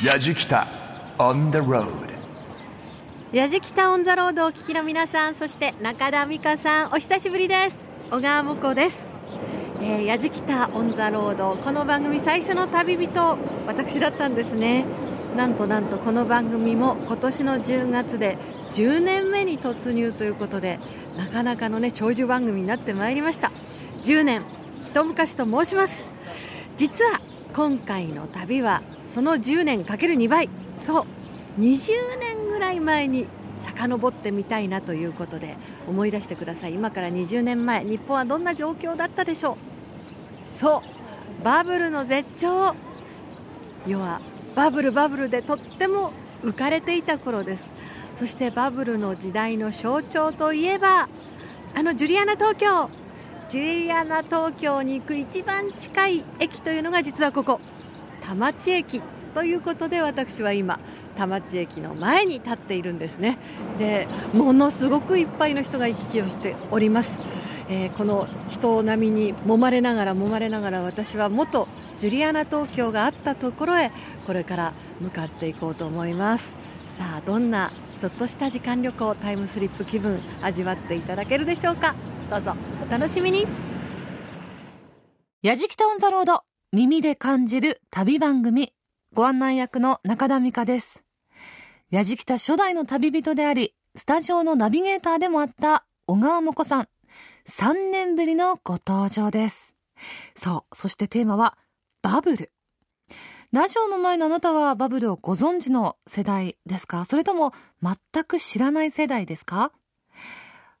やじきた on the road やじきたオンザロードをお聞きの皆さんそして中田美香さんお久しぶりです。小川もこです、えー、やじきたオンザロードこの番組最初の旅人私だったんですね。なんとなんとこの番組も今年の10月で10年目に突入ということでなかなかのね長寿番組になってまいりました。10年一昔と申します。実は今回の旅はその10年かける2倍。そう。20年ぐらい前に遡ってみたいなということで思い出してください。今から20年前日本はどんな状況だったでしょう。そう。バブルの絶頂。要はバブルバブルでとっても浮かれていた頃です。そしてバブルの時代の象徴といえばあのジュリアナ東京。ジュリアナ東京に行く一番近い駅というのが実はここ。田町駅ということで私は今田町駅の前に立っているんですね。でものすごくいっぱいの人が行き来をしております、えー、この人波に揉まれながら揉まれながら私は元ジュリアナ東京があったところへこれから向かっていこうと思います。さあどんなちょっとした時間旅行タイムスリップ気分味わっていただけるでしょうか。どうぞお楽しみに。やじきたオンザロード。耳で感じる旅番組。ご案内役の中田美香です。やじきた初代の旅人でありスタジオのナビゲーターでもあった小川もこさん。3年ぶりのご登場です。そうそしてテーマはバブル。ラジオの前のあなたはバブルをご存知の世代ですか？それとも全く知らない世代ですか？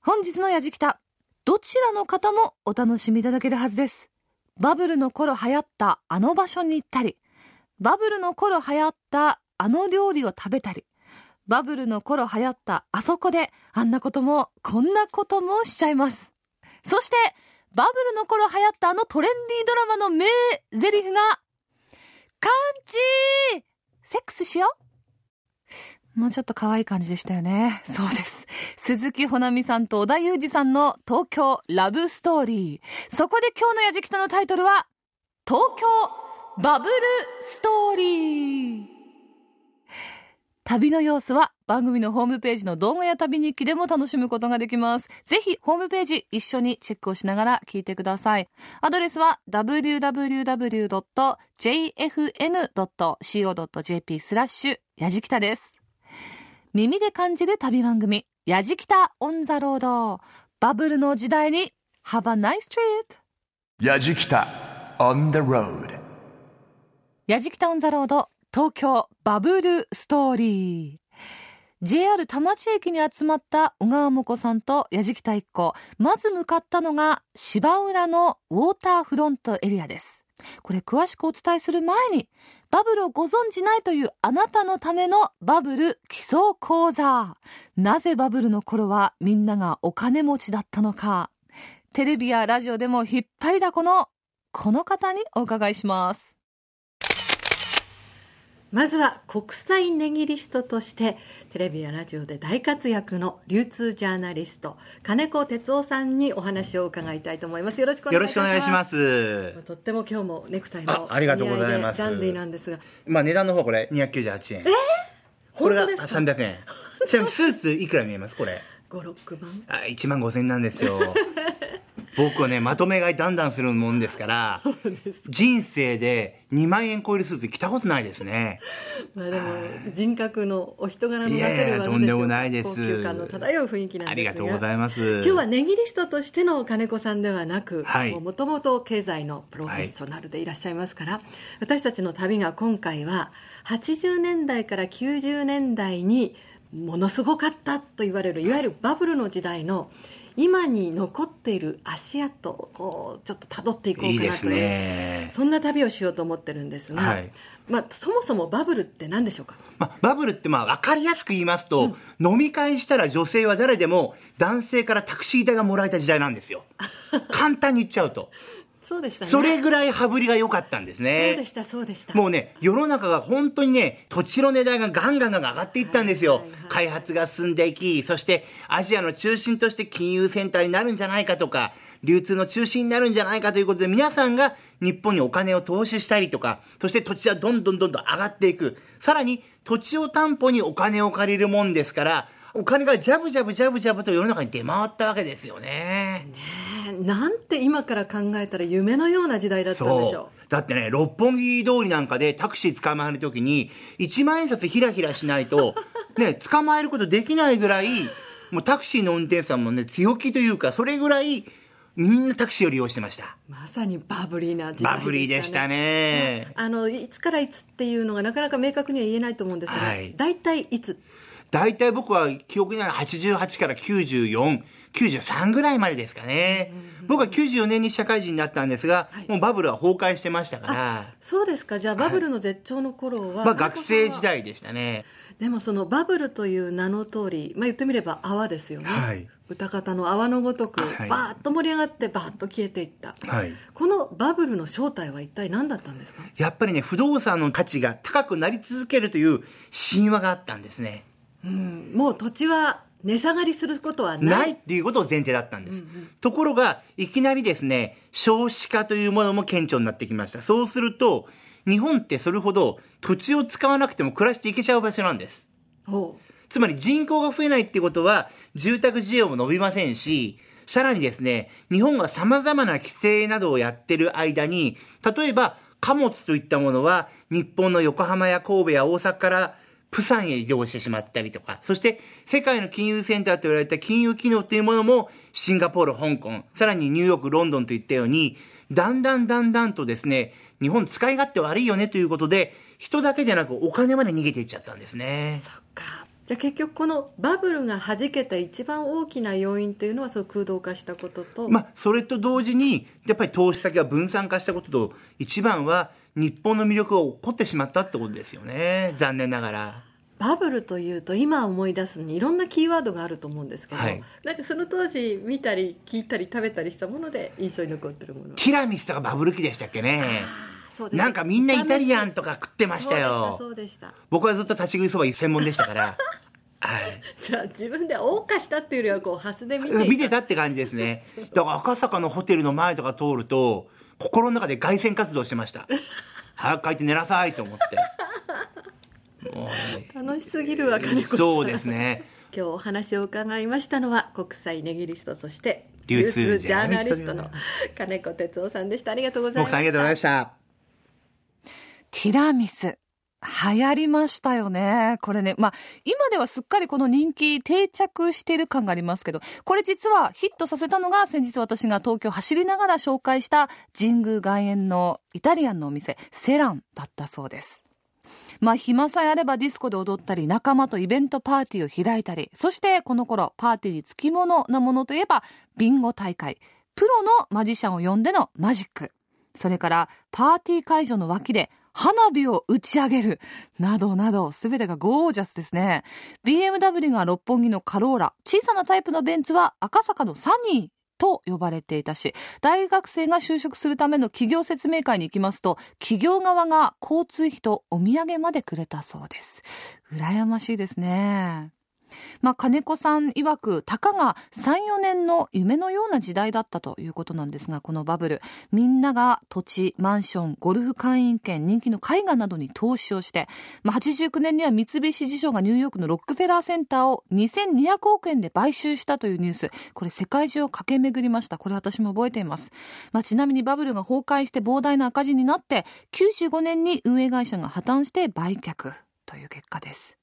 本日のやじきたどちらの方もお楽しみいただけるはずです。バブルの頃流行ったあの場所に行ったりバブルの頃流行ったあの料理を食べたりバブルの頃流行ったあそこであんなこともこんなこともしちゃいます。そしてバブルの頃流行ったあのトレンディードラマの名台詞がカンチーセックスしよう。もうちょっと可愛い感じでしたよね。そうです。鈴木ほなみさんと小田裕二さんの東京ラブストーリー。そこで今日のやじきたのタイトルは、東京バブルストーリー。旅の様子は番組のホームページの動画や旅日記でも楽しむことができます。ぜひホームページ一緒にチェックをしながら聞いてください。アドレスは www.jfn.co.jp スラッシュやじきたです。耳で感じる旅番組やじきた on the road。バブルの時代に Have a nice trip! やじきた on the road やじきた on the road 東京バブルストーリー JR 田町駅に集まった小川もこさんと矢敷太一行まず向かったのが芝浦のウォーターフロントエリアですこれ詳しくお伝えする前にバブルをご存じないというあなたのためのバブル基礎講座。なぜバブルの頃はみんながお金持ちだったのか。テレビやラジオでも引っ張りだこのこの方にお伺いします。まずは国際ネギリストとしてテレビやラジオで大活躍の流通ジャーナリスト金子哲夫さんにお話を伺いたいと思います。よろしくお願いします。よろしくお願いします。とっても今日もネクタイのあありがとうございます。ダンディーなんですが。まあ値段の方これ298円。えー、これが300円。ちなみにスーツいくら見えます？これ。56万？あ1万5000円なんですよ 僕はねまとめ買いだんだんするもんですから人生で2万円超えるスーツ着たことないですね。まあでも人格のお人柄の出せるいやいやとんでもないです。高級感の漂う雰囲気なんですが。ありがとうございます。今日はネギリストとしての金子さんではなくはい。もともと経済のプロフェッショナルでいらっしゃいますから、私たちの旅が今回は80年代から90年代にものすごかったと言われるいわゆるバブルの時代の今に残っている足跡をこうちょっと辿っていこうかなというね。そんな旅をしようと思ってるんですが、はい。まあ、そもそもバブルって何でしょうか？まあ、バブルってまあ分かりやすく言いますと、飲み会したら女性は誰でも男性からタクシー代がもらえた時代なんですよ。簡単に言っちゃうとそうでしたねそれぐらい羽振りが良かったんですねそうでしたそうでしたもうね、世の中が本当にね、土地の値段がガンガンガン上がっていったんですよ。はいはいはい開発が進んでいき、そしてアジアの中心として金融センターになるんじゃないかとか、流通の中心になるんじゃないかということで、皆さんが日本にお金を投資したりとか、そして土地はどんどんどんどん上がっていく。さらに、土地を担保にお金を借りるもんですから、お金がジャブジャブジャブジャブと世の中に出回ったわけですよね。ねなんて今から考えたら夢のような時代だったんでしょう。だってね、六本木通りなんかでタクシー捕まえるときに、1万円札ひらひらしないと、ね、捕まえることできないぐらい、もうタクシーの運転手さんもね、強気というか、それぐらい、みんなタクシーを利用してました。まさにバブリーな時代ね。バブリーでしたね。あの、いつからいつっていうのがなかなか明確には言えないと思うんですが、はい大体いつ？大体僕は記憶にある88から94、93ぐらいまでですかね。僕は94年に社会人になったんですが、はいもうバブルは崩壊してましたから、そうですか。じゃあバブルの絶頂の頃は、まあ学生時代でしたね。でもそのバブルという名の通り、まあ言ってみれば泡ですよね。はい歌方の泡のごとく、はいバーッと盛り上がってバーッと消えていった。はい。このバブルの正体は一体何だったんですか？やっぱりね、不動産の価値が高くなり続けるという神話があったんですね。うん、もう土地は値下がりすることはない。ないっていうことを前提だったんです。ところが、いきなりですね、少子化というものも顕著になってきました。そうすると、日本ってそれほど土地を使わなくても暮らしていけちゃう場所なんです。ほつまり人口が増えないってことは、住宅需要も伸びませんし、さらにですね、日本が様々な規制などをやってる間に、例えば貨物といったものは、日本の横浜や神戸や大阪からプサンへ移動してしまったりとか、そして世界の金融センターと言われた金融機能というものも、シンガポール、香港、さらにニューヨーク、ロンドンといったように、だんだんだんだんとですね、日本使い勝手悪いよねということで、人だけじゃなくお金まで逃げていっちゃったんですねう。。そっか。じゃあ結局このバブルが弾けた一番大きな要因というのはそう空洞化したことと、まあ、それと同時に、やっぱり投資先が分散化したことと、一番は日本の魅力が起こってしまったってことですよね。残念ながら。バブルというと今思い出すのにいろんなキーワードがあると思うんですけど、はいなんかその当時見たり聞いたり食べたりしたもので印象に残ってるものはティラミスとかバブル期でしたっけね。そうですなんかみんなイタリアンとか食ってましたよ。そうでした僕はずっと立ち食いそば専門でしたから。はい。じゃあ自分で謳歌したっていうよりはこうハスで見て見てたって感じですね。だから赤坂のホテルの前とか通ると、心の中で凱旋活動してました。早く帰って寝なさいと思って。もうね楽しすぎるわ金子さんそうですね。今日お話を伺いましたのは国際ネギリストそして流通ジャーナリストのジ金子哲夫さんでしたありがとうございました僕さんありがとうございました。ティラミス。流行りましたよね。これね。まあ、今ではすっかりこの人気定着している感がありますけど、これ実はヒットさせたのが先日私が東京走りながら紹介した神宮外苑のイタリアンのお店、セランだったそうです。まあ、暇さえあればディスコで踊ったり、仲間とイベントパーティーを開いたり、そしてこの頃、パーティーにつきものなものといえば、ビンゴ大会、プロのマジシャンを呼んでのマジック、それから、パーティー会場の脇で、花火を打ち上げる、などなど、すべてがゴージャスですね。BMW が六本木のカローラ、小さなタイプのベンツは赤坂のサニー、と呼ばれていたし、大学生が就職するための企業説明会に行きますと、企業側が交通費とお土産までくれたそうです。羨ましいですね。まあ、金子さん曰く、たかが3、4年の夢のような時代だったということなんですが、このバブル、みんなが土地、マンション、ゴルフ会員権、人気の絵画などに投資をして、まあ、89年には三菱地所がニューヨークのロックフェラーセンターを2200億円で買収したというニュース、これ世界中を駆け巡りました。これ私も覚えています。まあ、ちなみにバブルが崩壊して膨大な赤字になって、95年に運営会社が破綻して売却という結果です。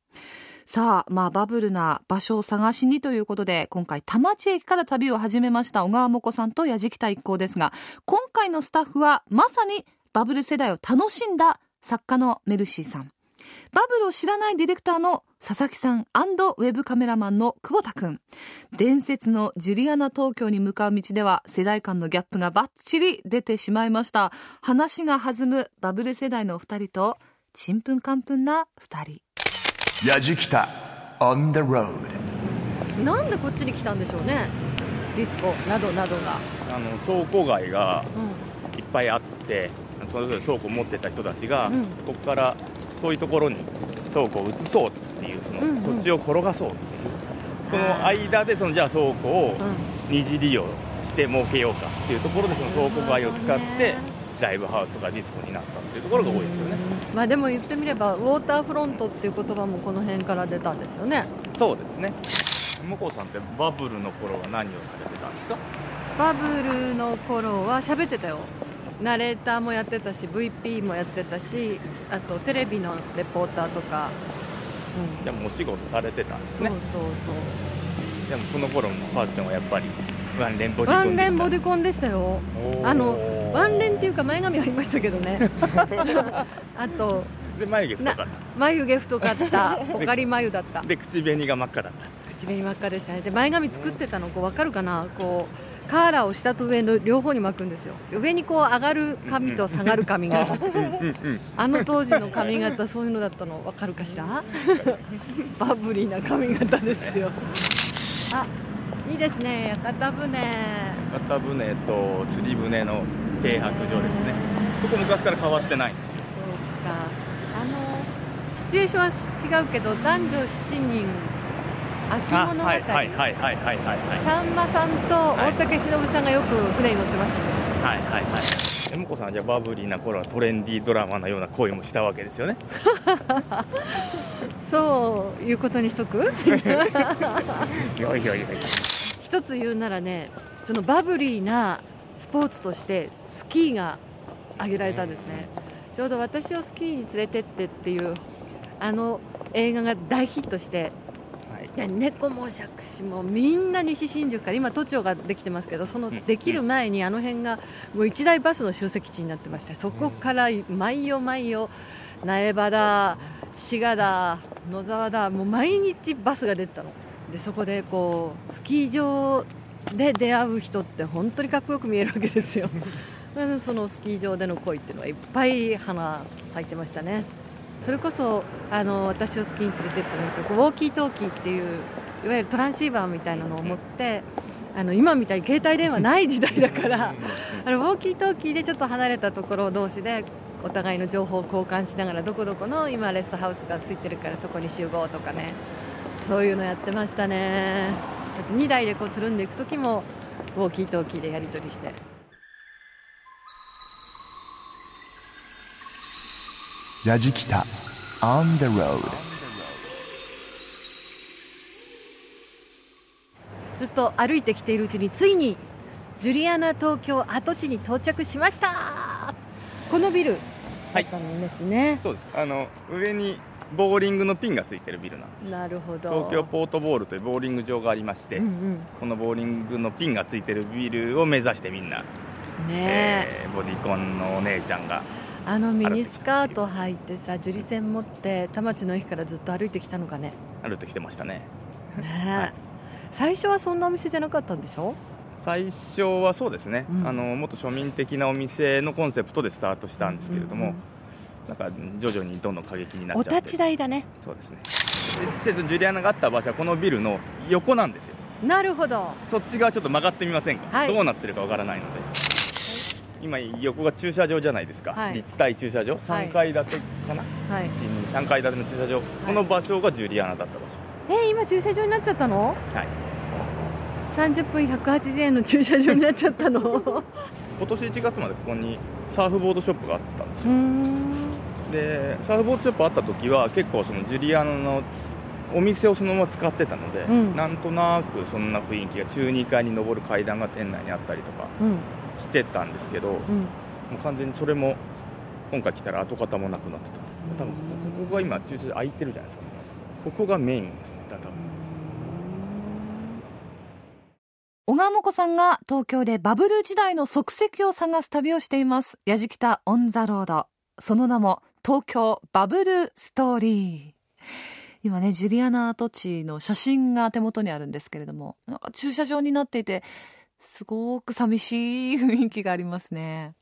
さあ、まあ、バブルな場所を探しにということで、今回、田町駅から旅を始めました小川もこさんと矢敷田一行ですが、今回のスタッフは、まさにバブル世代を楽しんだ作家のメルシーさん。バブルを知らないディレクターの佐々木さんウェブカメラマンの久保田くん。伝説のジュリアナ東京に向かう道では世代間のギャップがバッチリ出てしまいました。話が弾むバブル世代のお二人と、ちんぷんかんぷんな二人。やじきた on the road. なんでこっちに来たんでしょうね。ディスコ。などなどが、あの倉庫街がういっぱいあってそれぞれ倉庫を持ってた人たちが、うん。ここから遠いところに倉庫を移そうっていうそのうんうん。土地を転がそうっていう、その間でそのじゃあ倉庫をんうん。二次利用しして儲けようかっていうところでその倉庫街を使ってライブハウスとかディスコになったっていうところが多いですよね。まあでも言ってみればウォーターフロントっていう言葉もこの辺から出たんですよね。そうですね。向こうさんってバブルの頃は何をされてたんですか？バブルの頃は喋ってたよ。ナレーターもやってたし VP もやってたしあとテレビのレポーターとか、うん、でもお仕事されてたんですね。そうそうでもその頃もファッションはやっぱりワンレンボディコンでした。ンボディコンでしたよ。あのワンレンっていうか前髪ありましたけどね。あとで眉毛太かっ眉毛太かった。ポカリ眉だった。たで口紅が真っ赤だった。口紅真っ赤でしたね。で前髪作ってたのこう分かるかな？こうカーラーを下と上の両方に巻くんですよ。上にこう上がる髪と下がる髪が。あの当時の髪型そういうのだったの分かるかしら？バブリーな髪型ですよ。あいいですね屋形船。屋形船と釣り船の停泊所ですね。ここ昔から変わってないんですよ。そうか。あのシチュエーションは違うけど男女7人秋あ物語、はいはいはいはいはいさんまさんと大竹しのぶさんがよく船に乗ってました。ねはいはいはい。え向こうさんはじゃあバブリーな頃はトレンディードラマのような恋もしたわけですよね。そういうことにしとく？いやいやいやいや一つ言うならねそのバブリーなスポーツとしてスキーが挙げられたんですね。ちょうど私をスキーに連れてってっていうあの映画が大ヒットしてはい。猫も杓子もみんな西新宿から今都庁ができてますけどそのできる前にあの辺がもう一大バスの集積地になってましてそこから毎夜毎夜苗場だ滋賀だ野沢だもう毎日バスが出てたのでそこでこうスキー場で出会う人って本当にかっこよく見えるわけですよ。そのスキー場での恋っていうのはいっぱい花咲いてましたね。それこそあの私をスキーに連れてってもらっウォーキートーキーっていういわゆるトランシーバーみたいなのを持ってあの今みたいに携帯電話ない時代だからあのウォーキートーキーでちょっと離れたところ同士でお互いの情報を交換しながらどこどこの今レストハウスが空いてるからそこに集合とかねそういうのやってましたね。だって2台でこうつるんでいく時もウォーキートーキーでやり取りして。ラジキタ On the road ずっと歩いてきているうちについにジュリアナ東京跡地に到着しました。このビルだったんですね、そうです。あの上にボーリングのピンがついてるビルなんです。なるほど。東京ポートボールというボーリング場がありまして、うんうん。このボーリングのピンがついてるビルを目指してみんな、ねえ。えーボディコンのお姉ちゃんがあのミニスカート履いてさ樹里線持って田町の駅からずっと歩いてきたのかね。歩いてきてましたね。ねえ。最初はそんなお店じゃなかったんでしょ？最初はそうですね、うん。あのもっと庶民的なお店のコンセプトでスタートしたんですけれども、うんうんなんか徐々にどんどん過激になっおちゃって。立ち台だね。そうですね。で施設ジュリアナがあった場所はこのビルの横なんですよ。なるほど。そっち側ちょっと曲がってみませんか、はい。どうなってるかわからないので。今横が駐車場じゃないですか、はい。立体駐車場？3階建てかな、はい。3階建ての駐車場、この場所がジュリアナだった場所。えー今駐車場になっちゃったの？はい。30分180円の駐車場になっちゃったの？う 今年1月までここにサーフボードショップがあったんですよでサーフボードショップあった時は結構そのジュリアナのお店をそのまま使ってたので、うん。なんとなくそんな雰囲気が中2階に上る階段が店内にあったりとかうん。してたんですけど、もうん。う完全にそれも今回来たら跡形もなくなってた。多分ここが今駐車場空いてるじゃないですかここがメインですね多分。小川もこさんが東京でバブル時代の足跡を探す旅をしています。やじきたオンザロード。その名も東京バブルストーリー。今ね、ジュリアナ跡地の写真が手元にあるんですけれども、なんか駐車場になっていて、すごく寂しい雰囲気がありますね。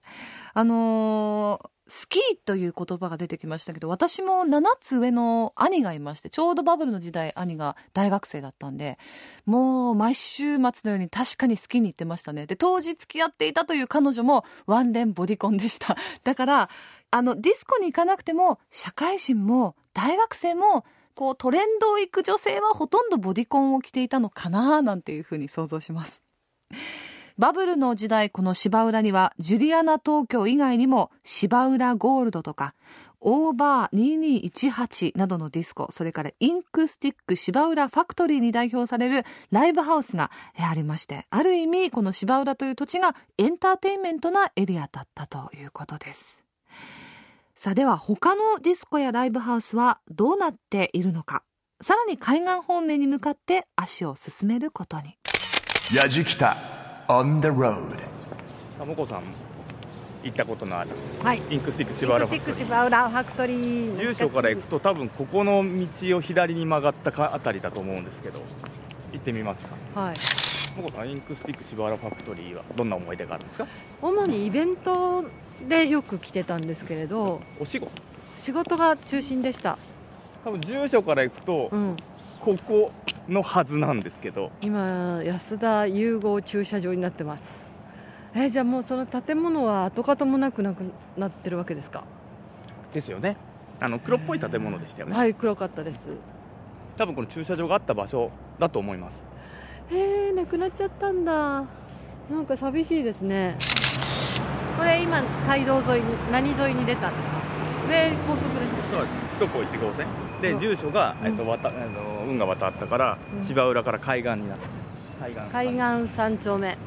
あのースキーという言葉が出てきましたけど、私も7つ上の兄がいまして、ちょうどバブルの時代兄が大学生だったんで、もう毎週末のように確かに好きに行ってましたね。で、当時付き合っていたという彼女もワンレンボディコンでした。だから、あの、ディスコに行かなくても、社会人も大学生も、こうトレンドを行く女性はほとんどボディコンを着ていたのかななんていうふうに想像します。バブルの時代この芝浦にはジュリアナ東京以外にも芝浦ゴールドとかオーバー2218などのディスコ、それからインクスティック芝浦ファクトリーに代表されるライブハウスがありまして、ある意味この芝浦という土地がエンターテインメントなエリアだったということです。さあでは他のディスコやライブハウスはどうなっているのか。さらに海岸方面に向かって足を進めることに。やじきた on the road. さもこさん行ったことのある、はい、インクスティック芝浦ファクトリー。芝浦ファクトリー。住所から行くと多分ここの道を左に曲がったかあたりだと思うんですけど行ってみますか？はい。もこさんインクスティック芝浦ファクトリーはどんな思い出があるんですか？主にイベントでよく来てたんですけれどお仕事？仕事が中心でした。多分住所から行くと、うん、ここのはずなんですけど。今安田融合駐車場になってます。えじゃあもうその建物は跡形もなくなくなってるわけですか？ですよね。あの黒っぽい建物でしたよね。はい黒かったです。多分この駐車場があった場所だと思います。へえなくなっちゃったんだ。なんか寂しいですねこれ今街道沿いに何沿いに出たんですか？上高速ですそうです。首都高1号線。で住所が、えっと、渡あの運河渡ったから、うん、芝浦から海岸になって海岸海岸3丁目。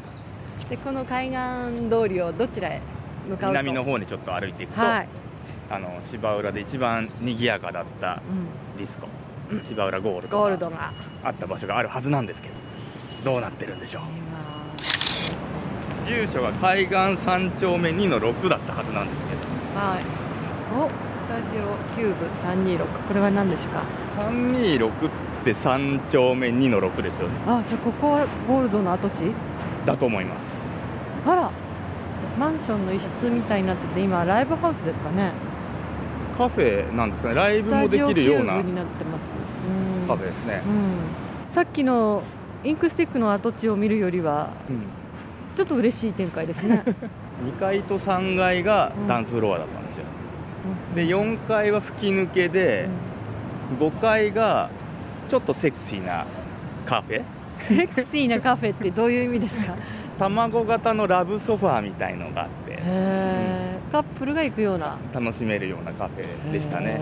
でこの海岸通りをどちらへ向かう南の方にちょっと歩いていくと、はい、あの芝浦で一番賑やかだったディスコ、うん、芝浦ゴールドゴールドが。あった場所があるはずなんですけどどうなってるんでしょう？住所が海岸3丁目2の6だったはずなんですけど。はい。おスタジオキューブ326これは何でしょうか326って3丁目2の6ですよね。あじゃあここはゴールドの跡地？だと思います。あら。マンションの一室みたいになってて今ライブハウスですかね？カフェなんですかね。ライブもできるようなになってます。カフェですね、うん、さっきのインクスティックの跡地を見るよりは、うん、ちょっと嬉しい展開ですね。2階と3階がダンスフロアだったんですよ、うん、で4階は吹き抜けで、5階がちょっとセクシーなカフェ。セクシーなカフェってどういう意味ですか？卵型のラブソファーみたいのがあって、うん、カップルが行くような。楽しめるようなカフェでしたね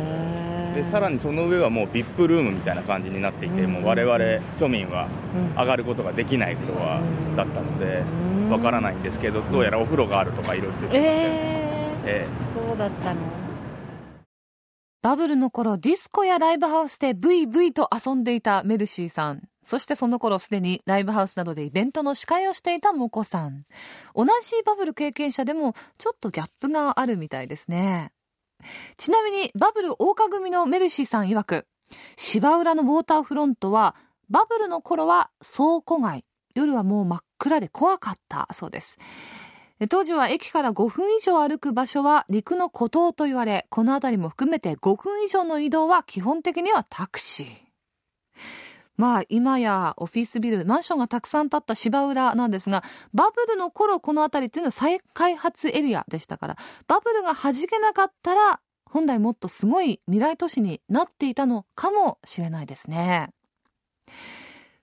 でさらにその上はもう VIP ルームみたいな感じになっていて、うん、もう我々庶民は上がることができないフロアだったのでわ、からないんですけどどうやらお風呂があるとかいろいろ言ってて、えー、えー、そうだったの。バブルの頃ディスコやライブハウスでブイブイと遊んでいたメルシーさん。そしてその頃すでにライブハウスなどでイベントの司会をしていたモコさん。同じバブル経験者でもちょっとギャップがあるみたいですね。ちなみにバブル大花組のメルシーさん曰く、芝浦のウォーターフロントはバブルの頃は倉庫街、夜はもう真っ暗で怖かったそうです。当時は駅から5分以上歩く場所は陸の孤島と言われ、この辺りも含めて5分以上の移動は基本的にはタクシー。まあ今やオフィスビル、マンションがたくさん建った芝浦なんですが、バブルの頃この辺りっていうのは再開発エリアでしたから、バブルが弾けなかったら、本来もっとすごい未来都市になっていたのかもしれないですね。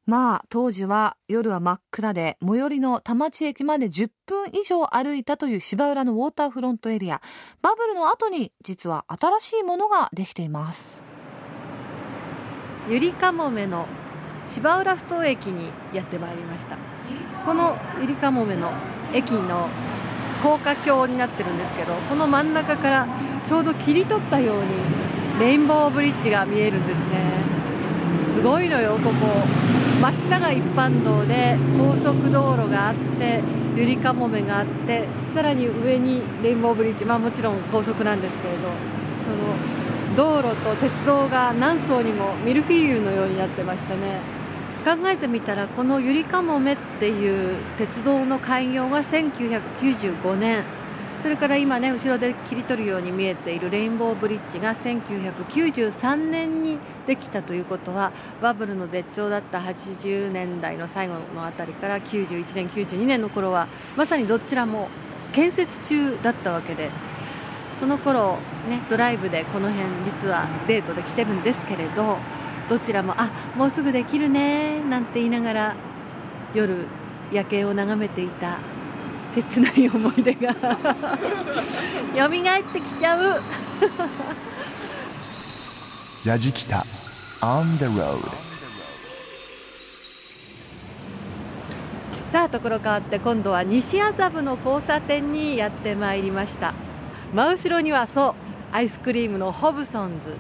まあ当時は夜は真っ暗で最寄りの田町駅まで10分以上歩いたという芝浦のウォーターフロントエリアバブルの後に実は新しいものができていますゆりかもめの芝浦ふ頭駅にやってまいりました。このゆりかもめの駅の高架橋になってるんですけどその真ん中からちょうど切り取ったようにレインボーブリッジが見えるんですね。すごいのよここ。真下が一般道で高速道路があってゆりかもめがあってさらに上にレインボーブリッジ。まあもちろん高速なんですけれどその道路と鉄道が何層にもミルフィーユのようになってましたね。考えてみたらこのゆりかもめっていう鉄道の開業が1995年。それから今ね後ろで切り取るように見えているレインボーブリッジが1993年にできたということはバブルの絶頂だった80年代の最後のあたりから91年92年の頃はまさにどちらも建設中だったわけでその頃ねドライブでこの辺実はデートで来てるんですけれどどちらもあもうすぐできるねなんて言いながら夜夜景を眺めていた切ない思い出が 蘇ってきちゃう。やじきた On the road さあところ変わって今度は西麻布の交差点にやってまいりました真後ろにはそうアイスクリームのホブソンズ。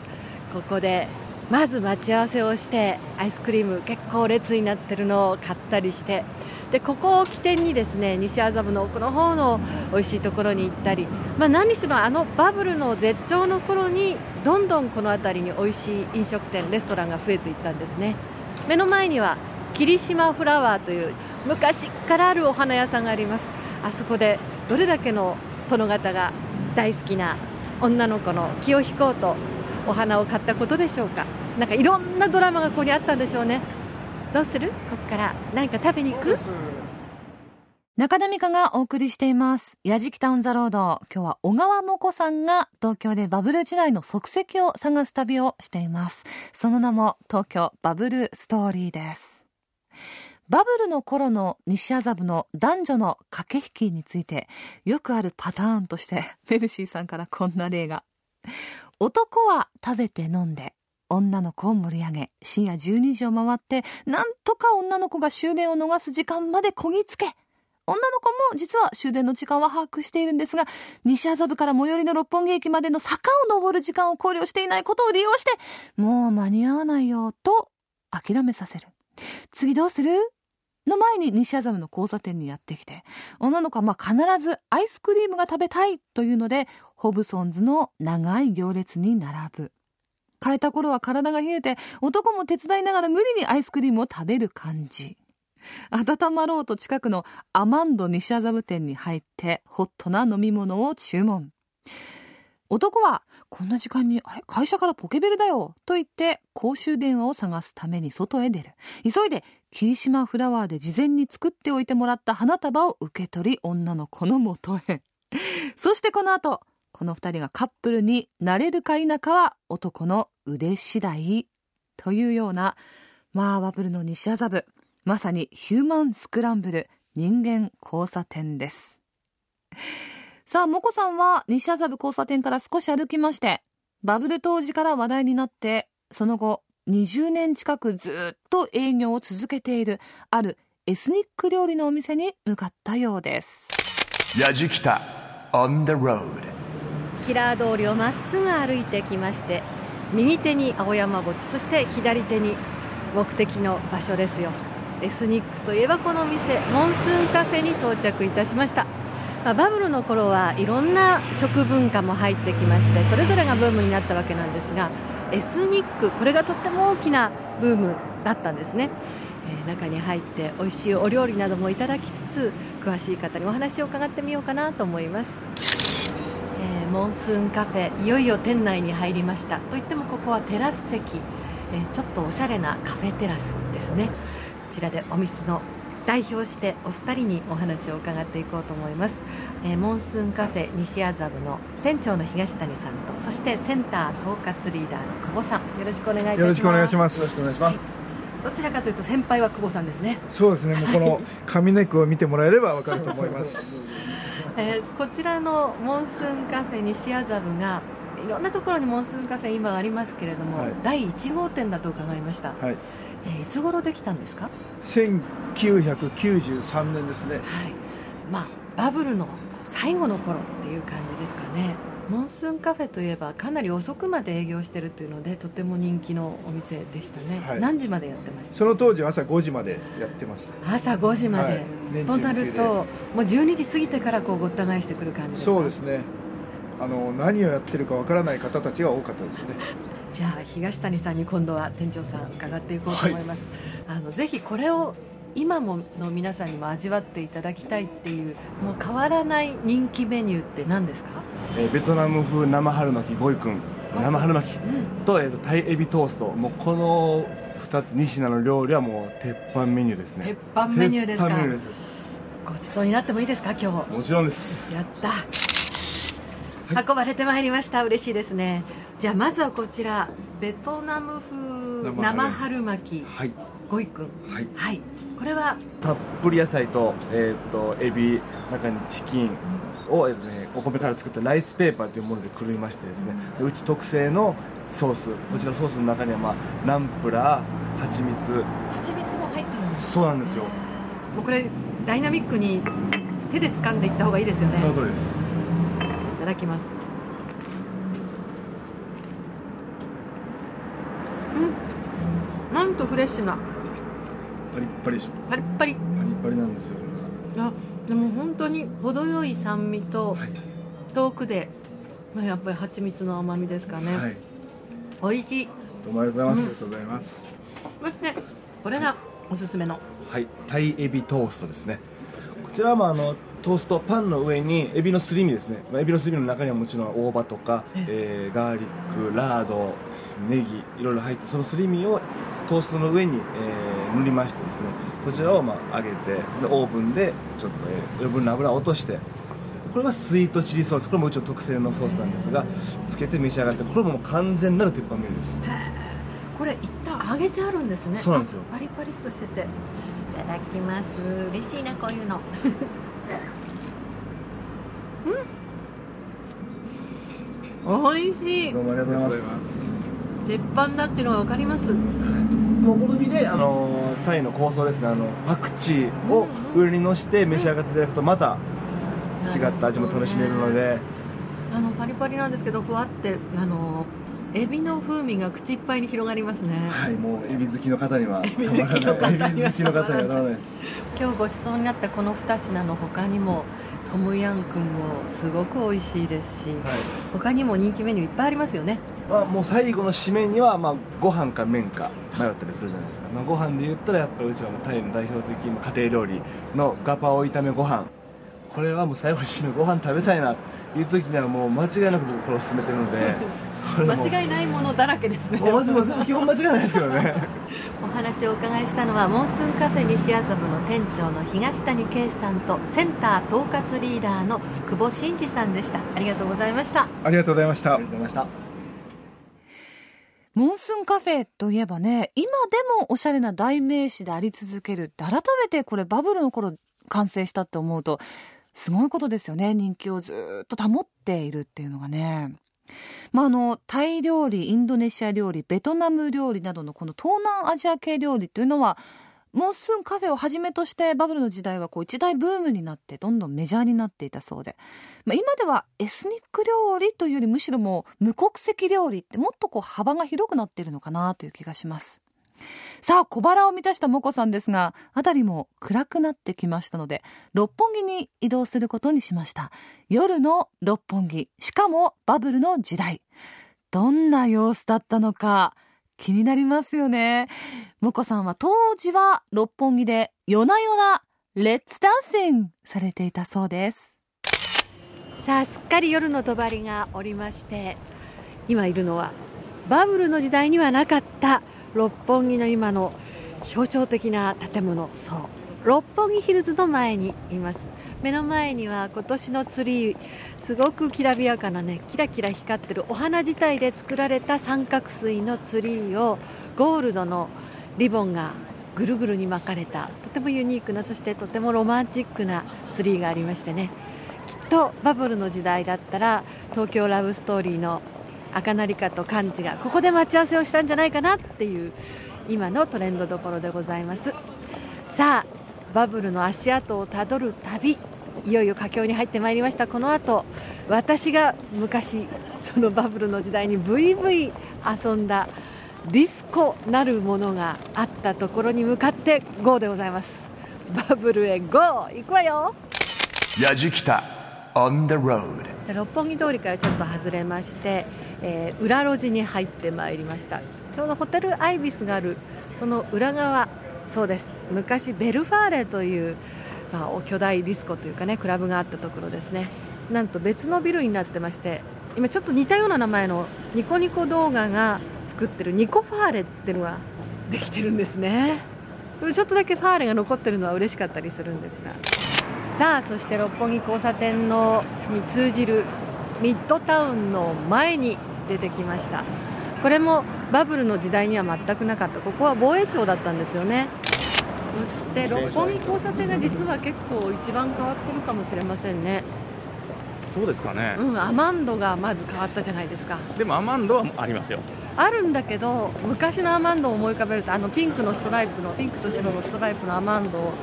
ここでまず待ち合わせをしてアイスクリーム結構列になってるのを買ったりして。でここを起点にですね西麻布の奥の方の美味しいところに行ったり、まあ、何しろあのバブルの絶頂の頃にどんどんこの辺りに美味しい飲食店レストランが増えていったんですね。目の前には霧島フラワーという昔からあるお花屋さんがあります。あそこでどれだけの殿方が大好きな女の子の気を引こうとお花を買ったことでしょうかなんかいろんなドラマがここにあったんでしょうねどうする？ここから何か食べに行く？中田美香がお送りしています。やじきたオンザロード。今日は小川もこさんが東京でバブル時代の足跡を探す旅をしています。その名も東京バブルストーリーです。バブルの頃の西麻布の男女の駆け引きについてよくあるパターンとして メルシーさんからこんな例が。男は食べて飲んで女の子を盛り上げ深夜12時を回ってなんとか女の子が終電を逃す時間までこぎつけ。女の子も実は終電の時間は把握しているんですが西麻布から最寄りの六本木駅までの坂を登る時間を考慮していないことを利用してもう間に合わないよと諦めさせる。次どうする？の前に西麻布の交差点にやってきて女の子はまあ必ずアイスクリームが食べたいというのでホブソンズの長い行列に並ぶ。変えた頃は体が冷えて男も手伝いながら無理にアイスクリームを食べる感じ。温まろうと近くのアマンド西麻布店に入ってホットな飲み物を注文。男はこんな時間にあれ？会社からポケベルだよ！と言って公衆電話を探すために外へ出る。急いで霧島フラワーで事前に作っておいてもらった花束を受け取り女の子のもとへ。そしてこの後この二人がカップルになれるか否かは男の腕次第というようなまあバブルの西麻布。まさにヒューマンスクランブル人間交差点です。さあもこさんは西麻布交差点から少し歩きましてバブル当時から話題になってその後20年近くずっと営業を続けているあるエスニック料理のお店に向かったようです。やじきた On the road. キラー通りをまっすぐ歩いてきまして右手に青山墓地そして左手に目的の場所ですよ。エスニックといえばこの店モンスーンカフェに到着いたしました、まあ、バブルの頃はいろんな食文化も入ってきましてそれぞれがブームになったわけなんですがエスニックこれがとっても大きなブームだったんですね、えー中に入って美味しいお料理などもいただきつつ詳しい方にお話を伺ってみようかなと思います。えーモンスーンカフェいよいよ店内に入りました。といってもここはテラス席、えーちょっとおしゃれなカフェテラスですね。こちらでお店の代表してお二人にお話を伺っていこうと思います、えーモンスーンカフェ西麻布の店長の東谷さんとそしてセンター統括リーダーの久保さんよろしくお願いいたしますよろしくお願いします。よろしくお願いします。どちらかというと先輩は久保さんですねそうですね。もうこの髪ネックを見てもらえればわかると思います。えーこちらのモンスーンカフェ西麻布がいろんなところにモンスーンカフェ今ありますけれども、はい第1号店だと伺いました、はい。えーいつ頃できたんですか？1993年ですね。はい。まあバブルの最後の頃っていう感じですかね。モンスーンカフェといえばかなり遅くまで営業してるっていうのでとても人気のお店でしたね、はい。何時までやってました？その当時は朝5時までやってました。朝5時まで、はい。となるともう12時過ぎてからこうごった返してくる感じですか？そうですね。あの何をやってるかわからない方たちが多かったですね。じゃあ東谷さんに今度は店長さん伺っていこうと思います、あのぜひこれを今もの皆さんにも味わっていただきたいっていうもう変わらない人気メニューって何ですか、えーベトナム風生春巻きゴイくん。生春巻き。うん、と,、えーとタイエビトースト。もうこの2つ2品の料理はもう鉄板メニューですね。鉄板メニューですか？ごちそうになってもいいですか？今日。もちろんです。やった、運ばれてまいりました。嬉しいですねじゃあまずはこちらベトナム風生生春巻き。はい。ゴイくん。はい。はい。これは？たっぷり野菜と,、えー、とエビ中にチキンを、えーお米から作ったライスペーパーというものでくるみましてですね。でうち特製のソース。こちらソースの中には、まあ、ナンプラー蜂蜜。蜂蜜も入ってるんですそうなんですよ。もうこれダイナミックに手で掴んでいった方がいいですよね。その通りです。いただきますんとフレッシュな。パリッパリでしょ。パリッパリ。パリッパリなんですよ。あでも本当に程よい酸味とはい。遠くで、まあ、やっぱり蜂蜜の甘みですかね、はい。美味しい。どうもありがとうございます、ありがとうございます。そしてこれがおすすめの。はい、タイエビトーストですね。こちらはまああのトーストパンの上にエビのすり身ですね、まあ、エビのすり身の中にはもちろん大葉とか、えーガーリックラードネギいろいろ入ってそのすり身をトーストの上に、えー塗りましてですねそちらをまあ揚げてでオーブンでちょっと、えー余分な油を落としてこれはスイートチリソースこれもうちの特製のソースなんですがつけて召し上がってこれももう完全なる鉄板メニューですこれ一旦揚げてあるんですね。そうなんですよ。あパリパリっとしてて。いただきます。嬉しいなこういうの。うん。美味しい。どうもありがとうございます鉄板だっていうのが分かります？もうお好みであのタイの香草ですね。あのパクチーを上にのして召し上がっていただくとまた違った味も楽しめるので。あのパリパリなんですけどふわってあのエビの風味が口いっぱいに広がりますね、はいもうエビ好きの方にはたまらない。エビ好きの方にはたまらないです。今日ごちそうになったこの2品の他にもトムヤンクンもすごく美味しいですし、はい。他にも人気メニューいっぱいありますよねまあ、もう最後の締めには、まあ、ご飯か麺か迷ったりするじゃないですか、まあ、ご飯で言ったらやっぱりうちはもうタイの代表的まあ家庭料理のガパオ炒めご飯。これはもう最後に締めご飯食べたいなという時にはもう間違いなく僕これを勧めてるので。間違いないものだらけですね。もうまずまず基本間違いないですけどね。お話をお伺いしたのはモンスーンカフェ西麻布の店長の東谷圭さんとセンター統括リーダーの久保真二さんでした。ありがとうございました。ありがとうございました。ありがとうございましたモンスンカフェといえばね、今でもおしゃれな代名詞であり続けるって、改めてこれバブルの頃完成したって思うと、すごいことですよね。人気をずっと保っているっていうのがね。まあ、あの、タイ料理、インドネシア料理、ベトナム料理などのこの東南アジア系料理というのは、モンスーンカフェをはじめとしてバブルの時代はこう一大ブームになってどんどんメジャーになっていたそうで、まあ、今ではエスニック料理というよりむしろもう無国籍料理ってもっとこう幅が広くなっているのかなという気がします。さあ小腹を満たしたモコさんですが辺りも暗くなってきましたので六本木に移動することにしました。夜の六本木しかもバブルの時代。どんな様子だったのか。気になりますよね。モコさんは当時は六本木で夜な夜なレッツダンシングされていたそうです。さあすっかり夜の帳がおりまして今いるのはバブルの時代にはなかった六本木の今の象徴的な建物そう。六本木ヒルズの前にいます。目の前には今年のツリーすごくきらびやかなねキラキラ光ってるお花自体で作られた三角錐のツリーをゴールドのリボンがぐるぐるに巻かれたとてもユニークなそしてとてもロマンチックなツリーがありましてね。きっとバブルの時代だったら東京ラブストーリーの赤成香とカンチがここで待ち合わせをしたんじゃないかなっていう今のトレンドどころでございます。さあバブルの足跡をたどる旅いよいよ佳境に入ってまいりました。この後私が昔そのバブルの時代にブイブイ遊んだディスコなるものがあったところに向かって GO でございます。バブルへ GO 行くわよ。やじきた on the road. で六本木通りからちょっと外れまして、えー裏路地に入ってまいりました。ちょうどホテルアイビスがあるその裏側そうです。昔ベルファーレという、まあ、巨大ディスコというかねクラブがあったところですね。なんと別のビルになってまして今ちょっと似たような名前のニコニコ動画が作ってるニコファーレっていうのができてるんですね。ちょっとだけファーレが残ってるのは嬉しかったりするんですが。さあそして六本木交差点のに通じるミッドタウンの前に出てきました。これもバブルの時代には全くなかった。ここは防衛庁だったんですよね。して六本木交差点が実は結構一番変わってるかもしれませんね。そうですかね、うんアマンドがまず変わったじゃないですか。でもアマンドはありますよ。あるんだけど昔のアマンドを思い浮かべるとあのピンクのストライプのピンクと白のストライプのアマンド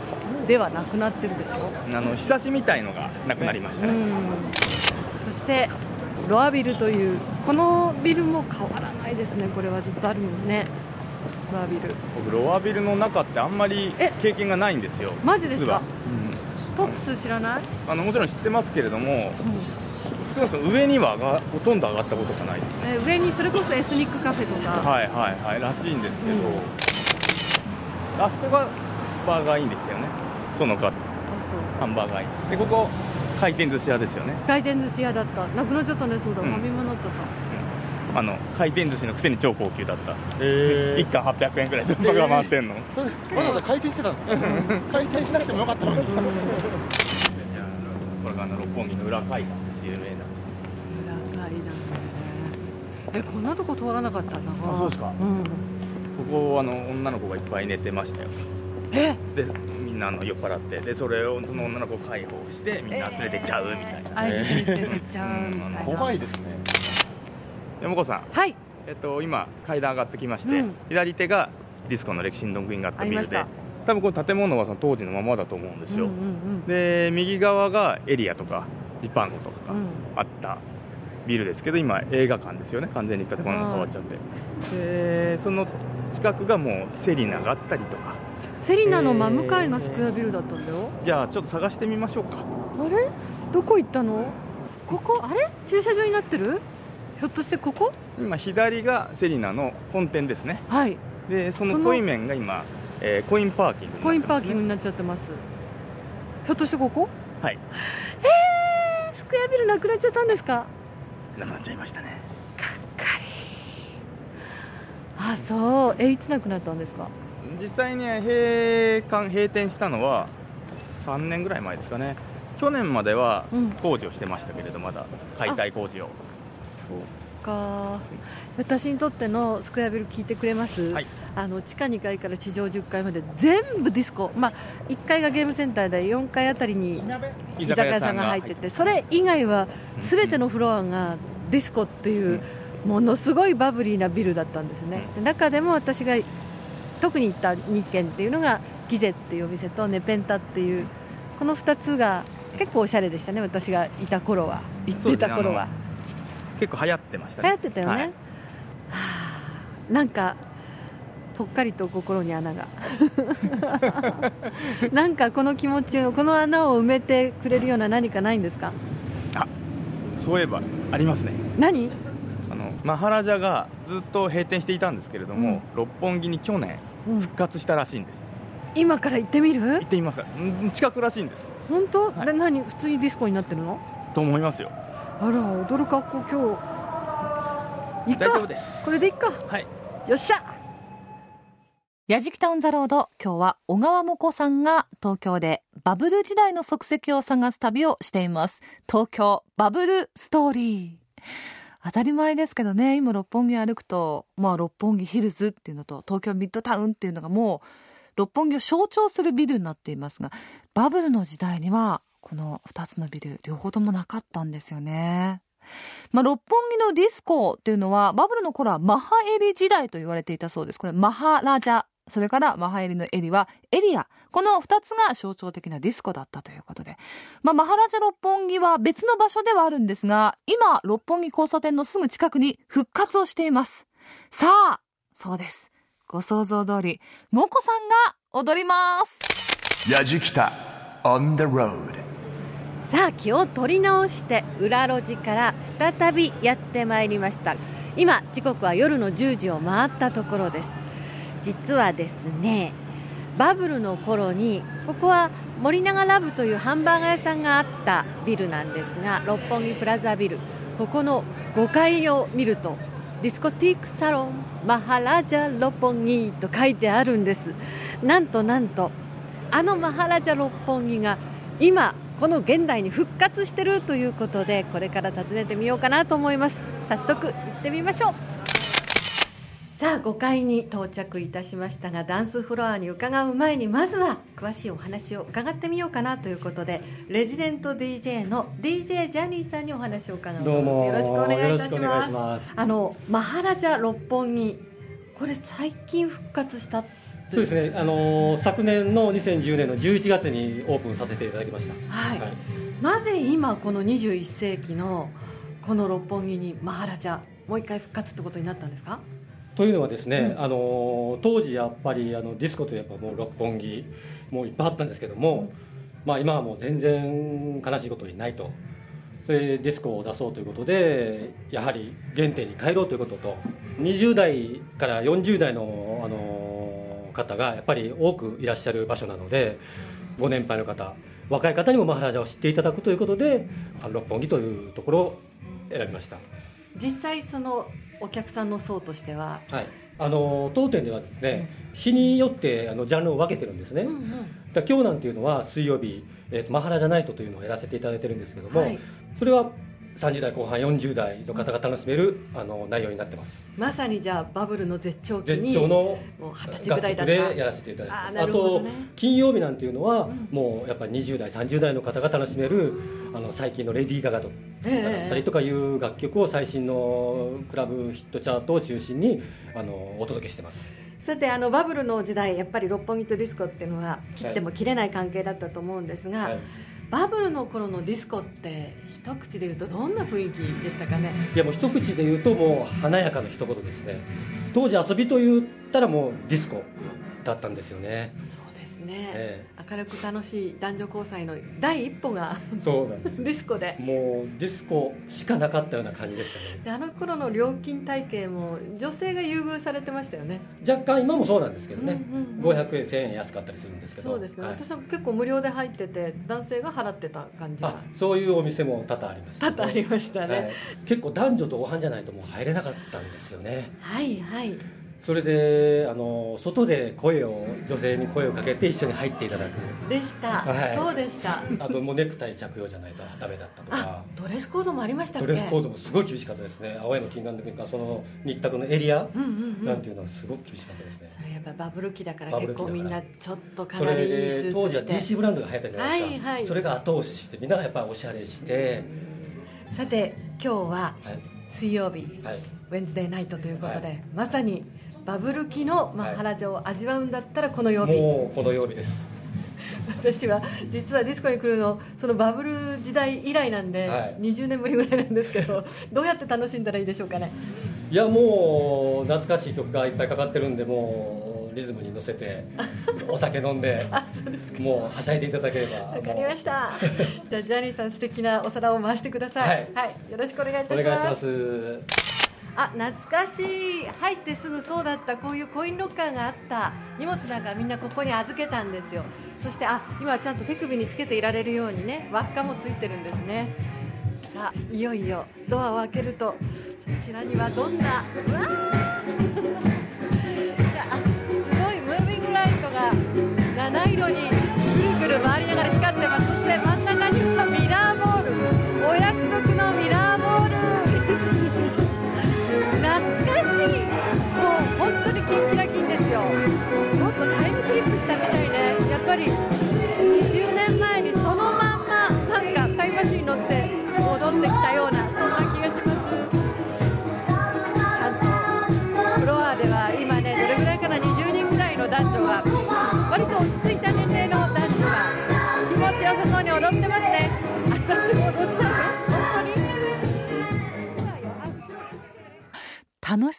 ではなくなってるでしょ。あのひさしみたいのがなくなりましたね、うん。そしてロアビルというこのビルも変わらないですねこれはずっとあるもんねロアビル。僕ロアビルの中ってあんまりえ経験がないんですよマジですか？実は、トップス知らない、うん。あのもちろん知ってますけれどもうん。少なくとも上にはがほとんど上がったことがない。ですえー上にそれこそエスニックカフェとか、はいはいはいらしいんですけど、うん。あそこがバーガーインでしたよね。そのかあそう。ハンバーガーイン。でここ回転寿司屋ですよね。回転寿司屋だった。なくなっちゃったねそうだ、うん。ファミマになっちゃったあの回転寿司のくせに超高級だった。え1貫800円くらいでバーガー回ってんの、それわざわざ回転してたんですか？回転しなくてもよかったのに。じゃあこれがあの六本木の裏海岸です。有名な。裏階段えこんなとこ通らなかったんだ。なあそうですか。うん。ここあの女の子がいっぱい寝てましたよ。え？でみんなあの酔っ払って。でそれをその女の子を解放してみんな連れてっちゃうみたいな、相手にしててっちゃうみたいな、怖いですね山子さん、はい。えっと、今階段上がってきまして、うん。左手がディスコの歴史のグインがあったビルで多分この建物はその当時のままだと思うんですよ、うんうんで右側がエリアとかジパンゴとかがうん。あったビルですけど今映画館ですよね。完全に建物が変わっちゃって。でその近くがもうセリナがあったりとか。セリナの真向かいがスクエアビルだったんだよ。じゃあちょっと探してみましょうか。あれ？どこ行ったの？ここ？あれ？駐車場になってる？ひょっとしてここ？今左がセリナの本店ですね。はい。でそそのの対面が今、えーコインパーキングにコインパーキングになっちゃってます。ひょっとしてここ？はい。えー、スクエアビルなくなっちゃったんですか？なくなっちゃいましたね。がっかり。あそう。えいつなくなったんですか？実際に閉館閉店したのは3年ぐらい前ですかね。去年まではうん。工事をしてましたけれどまだ解体工事をそうか。私にとってのスクエアビル聞いてくれます、はい。あの地下2階から地上10階まで全部ディスコ、まあ、1階がゲームセンターで4階あたりに居酒屋さんが入っててそれ以外は全てのフロアがディスコっていうものすごいバブリーなビルだったんですね。で中でも私が特に行った2軒っていうのがギゼっていうお店とネペンタっていうこの2つが結構おしゃれでしたね私がいた頃は。行ってた頃は。結構流行ってました流ね行ってたよね、はい。はあ。なんかぽっかりと心に穴が。なんかこの気持ちをこの穴を埋めてくれるような何かないんですか？そういえばありますね。何？あのマハラジャがずっと閉店していたんですけれども、六本木に去年うん。復活したらしいんです、今から行ってみる？行ってみます近くらしいんです。本当、はい。で何？普通にディスコになってるの？と思いますよあら踊る格好今日。いっか。大丈夫です。これでいっか。はい。よっしゃ。やじきたオンザロード今日は小川もこさんが東京でバブル時代の足跡を探す旅をしています。東京バブルストーリー。当たり前ですけどね。今六本木歩くとまあ六本木ヒルズっていうのと東京ミッドタウンっていうのがもう六本木を象徴するビルになっていますがバブルの時代にはこの2つのビル両方ともなかったんですよね。まあ、六本木のディスコっていうのはバブルの頃はマハエリ時代と言われていたそうです。これマハラジャ。それからマハエリのエリはエリア。この2つが象徴的なディスコだったということで、まあ、マハラジャ六本木は別の場所ではあるんですが今六本木交差点のすぐ近くに復活をしています。さあそうです。ご想像通りモコさんが踊ります。やじきた on the road. さあ気を取り直して裏路地から再びやってまいりました。今時刻は夜の10時を回ったところです。実はですねバブルの頃にここは森永ラブというハンバーガー屋さんがあったビルなんですが六本木プラザビル。ここの5階を見るとディスコティックサロンマハラジャ六本木と書いてあるんです。なんとなんとあのマハラジャ六本木が今この現代に復活してるということでこれから訪ねてみようかなと思います。早速行ってみましょう。さあ5階に到着いたしましたがダンスフロアに伺う前にまずは詳しいお話を伺ってみようかなということでレジデント DJ の DJ ジャニーさんにお話を伺います。どうも。よろしくお願いいたします。いします。あのマハラジャ六本木。これ最近復活したそうですね、あのー昨年の2010年の11月にオープンさせていただきました。はい、なぜ今この21世紀のこの六本木にマハラジャもう一回復活ってことになったんですか？というのはですね、うん。あのー当時やっぱりあのディスコといえばもう六本木もういっぱいあったんですけども、まあ今はもう全然悲しいことにないと。それでディスコを出そうということでやはり原点に帰ろうということと。20代から40代の、あのー方がやっぱり多くいらっしゃる場所なのでご年配の方若い方にもマハラジャを知っていただくということで六本木というところを選びました。実際そのお客さんの層としては、はい、あの当店ではですね日によってあのジャンルを分けてるんですね、うんうん。だ今日なんていうのは水曜日、えーとマハラジャナイトというのをやらせていただいてるんですけども、はい。それは30代後半40代の方が楽しめるあの内容になってます。まさにじゃあバブルの絶頂期に絶頂のもう二十歳ぐらいだった。でやらせていただいてます。あね。と金曜日なんていうのは、んもうやっぱり20代30代の方が楽しめるあの最近のレディー・ガガとええ。だったりとかいう楽曲を最新のクラブヒットチャートを中心にあのお届けしてます。さてあのバブルの時代やっぱり六本木とディスコっていうのは切っても切れない関係だったと思うんですが、はいバブルの頃のディスコって一口で言うとどんな雰囲気でしたかね？いやもう一口で言うともう華やかな一言ですね。当時遊びと言ったらもうディスコだったんですよね、そうですね、え明るく楽しい男女交際の第一歩がえそうなんですディスコで。もうディスコしかなかったような感じでしたね。であの頃の料金体系も女性が優遇されてましたよね。若干今もそうなんですけどね、うんうんうん。500円1000円安かったりするんですけど。そうですね、はい。私は結構無料で入ってて男性が払ってた感じがあそういうお店も多々あります。多々ありましたね、はい。結構男女同伴じゃないともう入れなかったんですよね。はいはいそれであの外で声を女性に声をかけて一緒に入っていただく。でした、はい。そうでした。あともうネクタイ着用じゃないとダメだったとあかドレスコードもありましたっけ？ドレスコードもすごい厳しかったですね。青山金眼の時からその日卓のエリア？うんうんうん。なんていうのはすごく厳しかったですね、それやっぱバブル期だから結構みんなちょっとかそなりスーで当時は DC ブランドが流行ったじゃないですか、はいはい。それが後押ししてみんながやっぱりおしゃれして、さて今日ははい。水曜日はい、ウェンズデーナイトということで、はい。まさにバブル期のマハラジャを味わうんだったらこの曜日、もうこの曜日です。私は実はディスコに来るのそのバブル時代以来なんで、はい。20年ぶりぐらいなんですけど どうやって楽しんだらいいでしょうかね。いやもう懐かしい曲がいっぱいかかってるんでもうリズムに乗せて お酒飲んであそうですか。もうはしゃいでいただければ。わかりました。じゃあジャニーさん素敵なお皿を回してください。はい。よろしくお願いいたおしま願いしますすあ懐かしい。入ってすぐそうだった。こういうコインロッカーがあった。荷物なんかみんなここに預けたんですよ。そしてあ今ちゃんと手首につけていられるようにね。輪っかもついてるんですね。さあいよいよ。ドアを開けるとそちらにはどんなうわー。じゃあすごいムービングライトが七色にぐるぐる回りながら光ってます。そして真ん中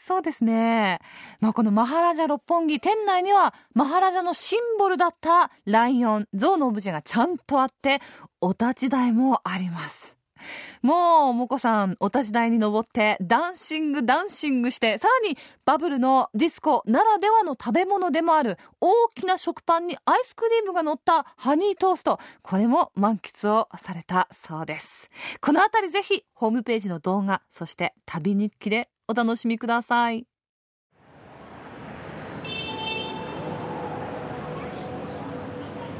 そうですね。まあ、このマハラジャ六本木、店内にはマハラジャのシンボルだったライオン、象のオブジェがちゃんとあって、お立ち台もあります。もう、もこさん、お立ち台に登って、ダンシング、ダンシングして、さらに、バブルのディスコならではの食べ物でもある、大きな食パンにアイスクリームが乗ったハニートースト。これも満喫をされたそうです。このあたりぜひ、ホームページの動画、そして旅日記でお楽しみください。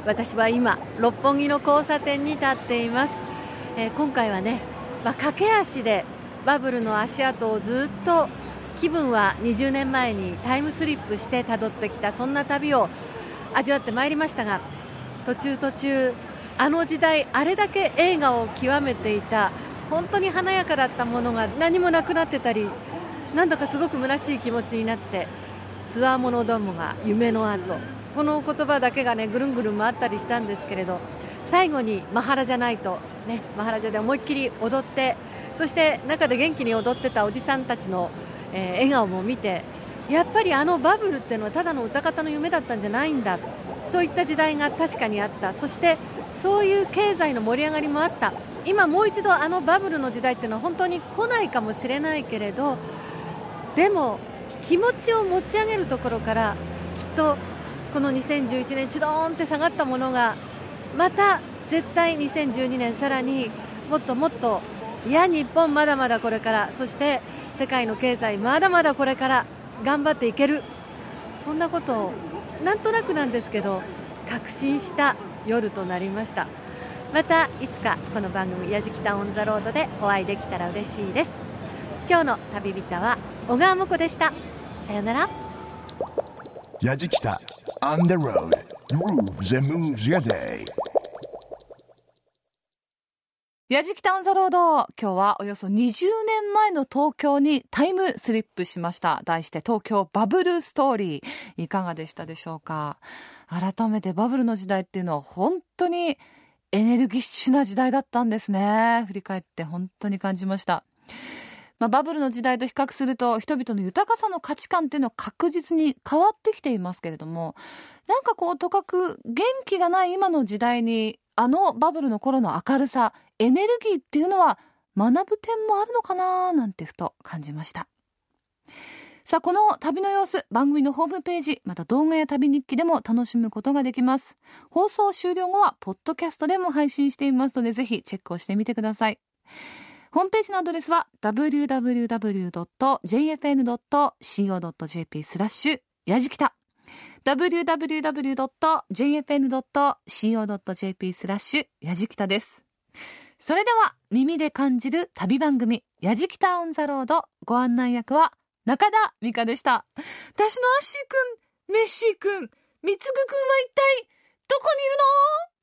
私は今六本木の交差点に立っています、えー今回はね、まあ、駆け足でバブルの足跡をずっと気分は20年前にタイムスリップしてたどってきたそんな旅を味わってまいりましたが途中途中あの時代あれだけ映画を極めていた本当に華やかだったものが何もなくなってたりなんだかすごく虚しい気持ちになってツアーものどもが夢の後。この言葉だけがねぐるんぐるん回ったりしたんですけれど最後にマハラじゃないとねマハラジャで思いっきり踊ってそして中で元気に踊ってたおじさんたちの、えー笑顔も見てやっぱりあのバブルっていうのはただの歌方の夢だったんじゃないんだ。そういった時代が確かにあった。そしてそういう経済の盛り上がりもあった。今もう一度あのバブルの時代っていうのは本当に来ないかもしれないけれどでも気持ちを持ち上げるところからきっとこの2011年チドーンって下がったものがまた絶対2012年さらにもっともっといや日本まだまだこれからそして世界の経済まだまだこれから頑張っていける。そんなことをなんとなくなんですけど確信した夜となりました。またいつかこの番組「やじきたオン・ザ・ロード」でお会いできたら嬉しいです。今日の旅人は小川もこでしたさよなら Yajikita on the road. Grooves and moves your day. やじきた on the road。今日はおよそ20年前の東京にタイムスリップしました。題して東京バブルストーリー。いかがでしたでしょうか？改めてバブルの時代っていうのは本当にエネルギッシュな時代だったんですね。振り返って本当に感じました。まあ、バブルの時代と比較すると人々の豊かさの価値観っていうのは確実に変わってきていますけれどもなんかこうとかく元気がない今の時代にあのバブルの頃の明るさエネルギーっていうのは学ぶ点もあるのかななんてふと感じました。さあこの旅の様子番組のホームページまた動画や旅日記でも楽しむことができます。放送終了後はポッドキャストでも配信していますのでぜひチェックをしてみてください。ホームページのアドレスは www.jfn.co.jp スラッシュやじきた www.jfn.co.jp スラッシュやじきたです。それでは耳で感じる旅番組やじきたオンザロードご案内役は中田美香でした。私のアッシーくん、メッシーくん、みつぐくんは一体どこにいるの？